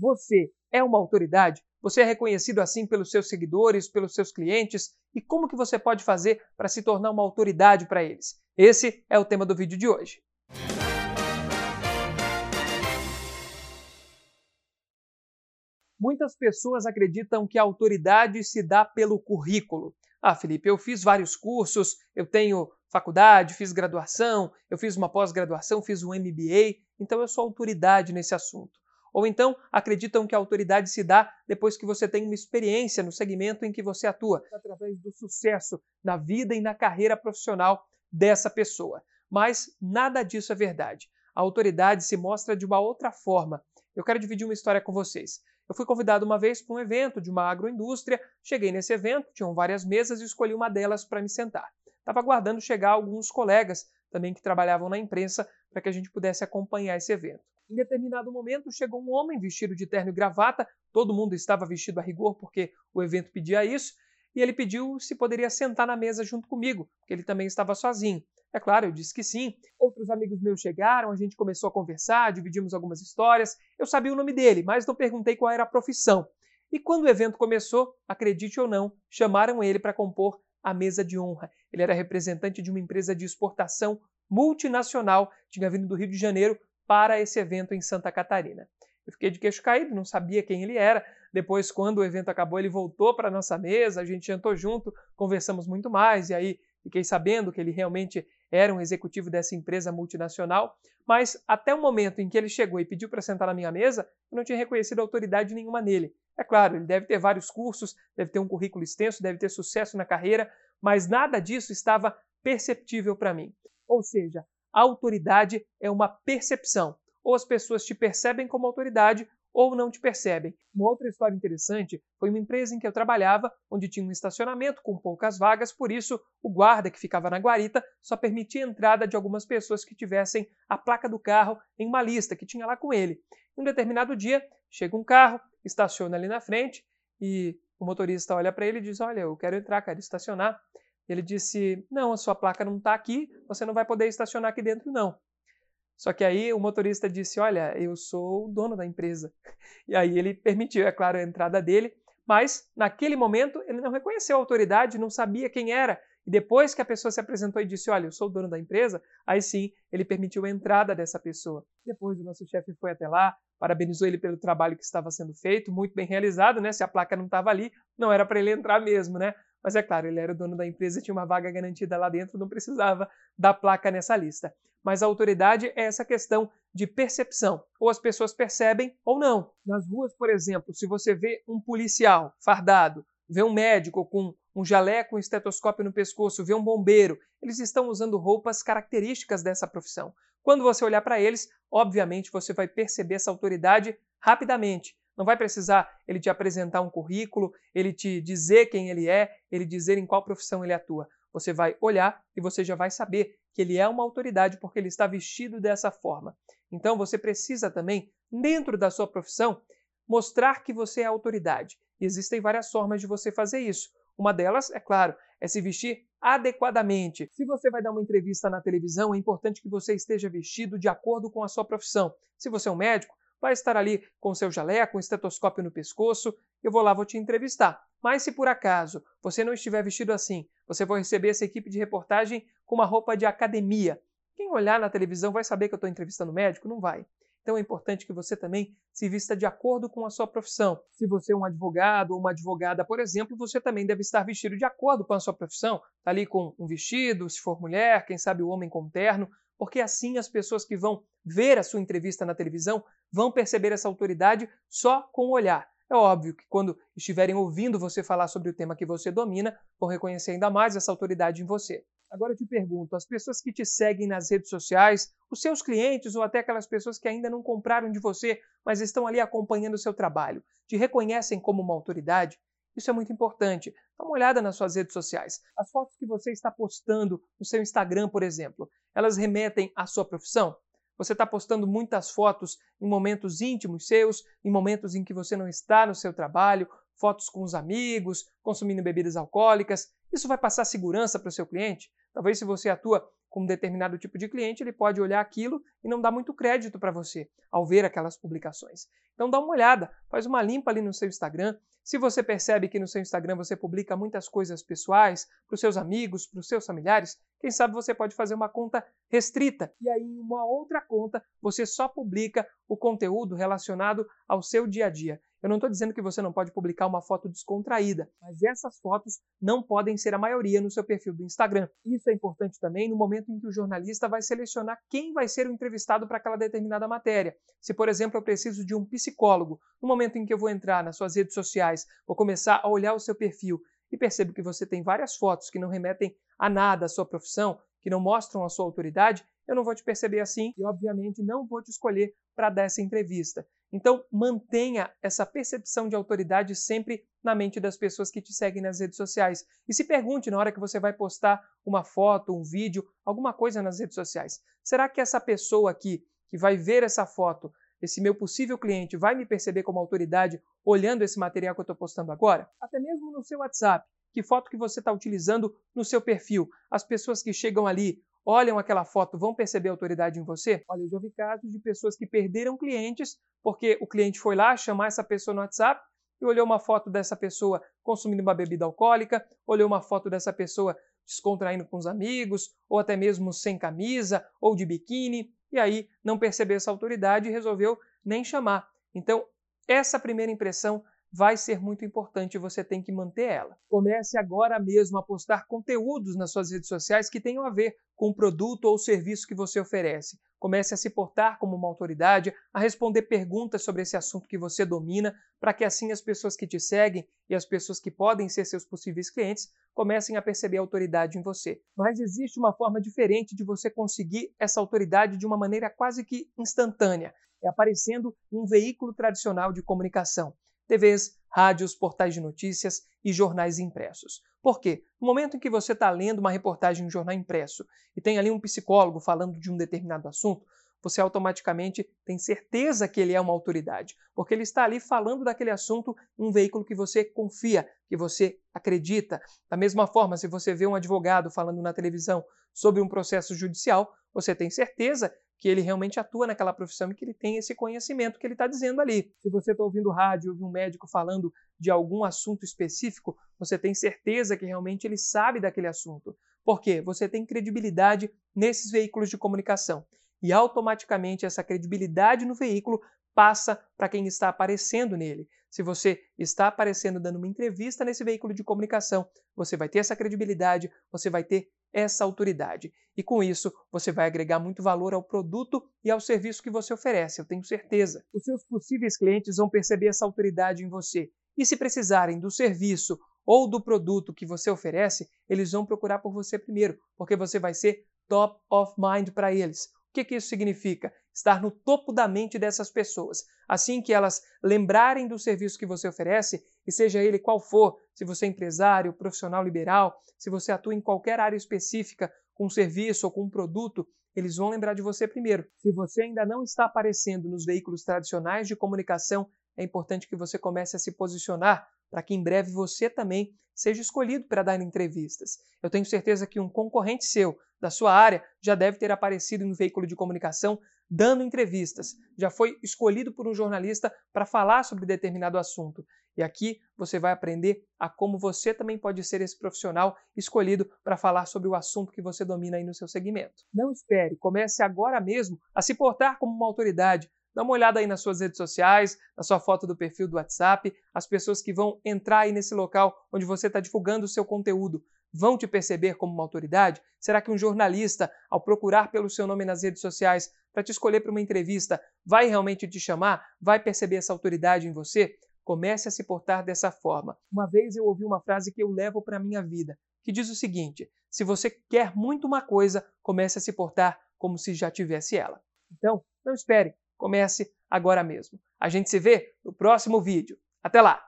Você é uma autoridade? Você é reconhecido assim pelos seus seguidores, pelos seus clientes? E como que você pode fazer para se tornar uma autoridade para eles? Esse é o tema do vídeo de hoje. Muitas pessoas acreditam que a autoridade se dá pelo currículo. Ah, Felipe, eu fiz vários cursos, eu tenho faculdade, fiz graduação, eu fiz uma pós-graduação, fiz um MBA, então eu sou autoridade nesse assunto. Ou então acreditam que a autoridade se dá depois que você tem uma experiência no segmento em que você atua, através do sucesso na vida e na carreira profissional dessa pessoa. Mas nada disso é verdade. A autoridade se mostra de uma outra forma. Eu quero dividir uma história com vocês. Eu fui convidado uma vez para um evento de uma agroindústria, cheguei nesse evento, tinham várias mesas e escolhi uma delas para me sentar. Estava aguardando chegar alguns colegas também que trabalhavam na imprensa para que a gente pudesse acompanhar esse evento. Em determinado momento chegou um homem vestido de terno e gravata, todo mundo estava vestido a rigor porque o evento pedia isso, e ele pediu se poderia sentar na mesa junto comigo, porque ele também estava sozinho. É claro, eu disse que sim. Outros amigos meus chegaram, a gente começou a conversar, dividimos algumas histórias. Eu sabia o nome dele, mas não perguntei qual era a profissão. E quando o evento começou, acredite ou não, chamaram ele para compor a mesa de honra. Ele era representante de uma empresa de exportação multinacional, tinha vindo do Rio de Janeiro para esse evento em Santa Catarina. Eu fiquei de queixo caído, não sabia quem ele era. Depois, quando o evento acabou, ele voltou para a nossa mesa, a gente jantou junto, conversamos muito mais, e aí fiquei sabendo que ele realmente era um executivo dessa empresa multinacional, mas até o momento em que ele chegou e pediu para sentar na minha mesa, eu não tinha reconhecido autoridade nenhuma nele. É claro, ele deve ter vários cursos, deve ter um currículo extenso, deve ter sucesso na carreira, mas nada disso estava perceptível para mim. Ou seja, a autoridade é uma percepção. Ou as pessoas te percebem como autoridade, ou não te percebem. Uma outra história interessante foi uma empresa em que eu trabalhava, onde tinha um estacionamento com poucas vagas, por isso o guarda que ficava na guarita só permitia a entrada de algumas pessoas que tivessem a placa do carro em uma lista que tinha lá com ele. Um determinado dia, chega um carro, estaciona ali na frente e o motorista olha para ele e diz: Olha, eu quero entrar, quero estacionar. Ele disse: Não, a sua placa não está aqui, você não vai poder estacionar aqui dentro, não. Só que aí o motorista disse: Olha, eu sou o dono da empresa. E aí ele permitiu, é claro, a entrada dele, mas naquele momento ele não reconheceu a autoridade, não sabia quem era. E depois que a pessoa se apresentou e disse: Olha, eu sou o dono da empresa, aí sim ele permitiu a entrada dessa pessoa. Depois o nosso chefe foi até lá, parabenizou ele pelo trabalho que estava sendo feito, muito bem realizado, né? Se a placa não estava ali, não era para ele entrar mesmo, né? Mas é claro, ele era o dono da empresa, tinha uma vaga garantida lá dentro, não precisava da placa nessa lista. Mas a autoridade é essa questão de percepção. Ou as pessoas percebem ou não. Nas ruas, por exemplo, se você vê um policial fardado, vê um médico com um jaleco, um estetoscópio no pescoço, vê um bombeiro, eles estão usando roupas características dessa profissão. Quando você olhar para eles, obviamente você vai perceber essa autoridade rapidamente. Não vai precisar ele te apresentar um currículo, ele te dizer quem ele é, ele dizer em qual profissão ele atua. Você vai olhar e você já vai saber que ele é uma autoridade porque ele está vestido dessa forma. Então você precisa também, dentro da sua profissão, mostrar que você é autoridade. E existem várias formas de você fazer isso. Uma delas, é claro, é se vestir adequadamente. Se você vai dar uma entrevista na televisão, é importante que você esteja vestido de acordo com a sua profissão. Se você é um médico, vai estar ali com seu jaleco, um estetoscópio no pescoço, eu vou lá, vou te entrevistar. Mas se por acaso você não estiver vestido assim, você vai receber essa equipe de reportagem com uma roupa de academia. Quem olhar na televisão vai saber que eu estou entrevistando médico? Não vai. Então é importante que você também se vista de acordo com a sua profissão. Se você é um advogado ou uma advogada, por exemplo, você também deve estar vestido de acordo com a sua profissão. Tá ali com um vestido, se for mulher, quem sabe o homem com terno, porque assim as pessoas que vão ver a sua entrevista na televisão vão perceber essa autoridade só com o olhar. É óbvio que quando estiverem ouvindo você falar sobre o tema que você domina, vão reconhecer ainda mais essa autoridade em você. Agora eu te pergunto, as pessoas que te seguem nas redes sociais, os seus clientes ou até aquelas pessoas que ainda não compraram de você, mas estão ali acompanhando o seu trabalho, te reconhecem como uma autoridade? Isso é muito importante. Dá uma olhada nas suas redes sociais. As fotos que você está postando no seu Instagram, por exemplo, elas remetem à sua profissão? Você está postando muitas fotos em momentos íntimos seus, em momentos em que você não está no seu trabalho, fotos com os amigos, consumindo bebidas alcoólicas. Isso vai passar segurança para o seu cliente? Talvez se você atua com um determinado tipo de cliente, ele pode olhar aquilo e não dar muito crédito para você ao ver aquelas publicações. Então dá uma olhada, faz uma limpa ali no seu Instagram. Se você percebe que no seu Instagram você publica muitas coisas pessoais para os seus amigos, para os seus familiares, quem sabe você pode fazer uma conta restrita e aí em uma outra conta você só publica o conteúdo relacionado ao seu dia a dia. Eu não estou dizendo que você não pode publicar uma foto descontraída, mas essas fotos não podem ser a maioria no seu perfil do Instagram. Isso é importante também no momento em que o jornalista vai selecionar quem vai ser o entrevistado para aquela determinada matéria. Se, por exemplo, eu preciso de um psicólogo, no momento em que eu vou entrar nas suas redes sociais, vou começar a olhar o seu perfil e percebo que você tem várias fotos que não remetem a nada à sua profissão, que não mostram a sua autoridade, eu não vou te perceber assim e, obviamente, não vou te escolher para dar essa entrevista. Então, mantenha essa percepção de autoridade sempre na mente das pessoas que te seguem nas redes sociais. E se pergunte na hora que você vai postar uma foto, um vídeo, alguma coisa nas redes sociais: será que essa pessoa aqui que vai ver essa foto, esse meu possível cliente, vai me perceber como autoridade olhando esse material que eu estou postando agora? Até mesmo no seu WhatsApp. Que foto que você está utilizando no seu perfil? As pessoas que chegam ali olham aquela foto vão perceber autoridade em você? Olha, eu já vi casos de pessoas que perderam clientes porque o cliente foi lá chamar essa pessoa no WhatsApp e olhou uma foto dessa pessoa consumindo uma bebida alcoólica, olhou uma foto dessa pessoa descontraindo com os amigos, ou até mesmo sem camisa ou de biquíni, e aí não percebeu essa autoridade e resolveu nem chamar. Então, essa primeira impressão vai ser muito importante e você tem que manter ela. Comece agora mesmo a postar conteúdos nas suas redes sociais que tenham a ver com o produto ou serviço que você oferece. Comece a se portar como uma autoridade, a responder perguntas sobre esse assunto que você domina, para que assim as pessoas que te seguem e as pessoas que podem ser seus possíveis clientes comecem a perceber a autoridade em você. Mas existe uma forma diferente de você conseguir essa autoridade de uma maneira quase que instantânea. É aparecendo um veículo tradicional de comunicação. TVs, rádios, portais de notícias e jornais impressos. Por quê? No momento em que você está lendo uma reportagem em um jornal impresso e tem ali um psicólogo falando de um determinado assunto, você automaticamente tem certeza que ele é uma autoridade, porque ele está ali falando daquele assunto um veículo que você confia, que você acredita. Da mesma forma, se você vê um advogado falando na televisão sobre um processo judicial, você tem certeza que ele realmente atua naquela profissão e que ele tem esse conhecimento que ele está dizendo ali. Se você está ouvindo rádio, ouve um médico falando de algum assunto específico, você tem certeza que realmente ele sabe daquele assunto. Por quê? Você tem credibilidade nesses veículos de comunicação. E automaticamente essa credibilidade no veículo passa para quem está aparecendo nele. Se você está aparecendo dando uma entrevista nesse veículo de comunicação, você vai ter essa credibilidade, você vai ter essa autoridade. E com isso, você vai agregar muito valor ao produto e ao serviço que você oferece, eu tenho certeza. Os seus possíveis clientes vão perceber essa autoridade em você. E se precisarem do serviço ou do produto que você oferece, eles vão procurar por você primeiro, porque você vai ser top of mind para eles. Que, que isso significa? Estar no topo da mente dessas pessoas. Assim que elas lembrarem do serviço que você oferece, e seja ele qual for, se você é empresário, profissional liberal, se você atua em qualquer área específica com um serviço ou com um produto, eles vão lembrar de você primeiro. Se você ainda não está aparecendo nos veículos tradicionais de comunicação, é importante que você comece a se posicionar para que em breve você também seja escolhido para dar entrevistas. Eu tenho certeza que um concorrente seu, da sua área, já deve ter aparecido no veículo de comunicação dando entrevistas, já foi escolhido por um jornalista para falar sobre determinado assunto. E aqui você vai aprender a como você também pode ser esse profissional escolhido para falar sobre o assunto que você domina aí no seu segmento. Não espere, comece agora mesmo a se portar como uma autoridade. Dá uma olhada aí nas suas redes sociais, na sua foto do perfil do WhatsApp, as pessoas que vão entrar aí nesse local onde você está divulgando o seu conteúdo vão te perceber como uma autoridade? Será que um jornalista, ao procurar pelo seu nome nas redes sociais para te escolher para uma entrevista, vai realmente te chamar? Vai perceber essa autoridade em você? Comece a se portar dessa forma. Uma vez eu ouvi uma frase que eu levo para a minha vida, que diz o seguinte: se você quer muito uma coisa, comece a se portar como se já tivesse ela. Então, não espere, comece agora mesmo. A gente se vê no próximo vídeo. Até lá!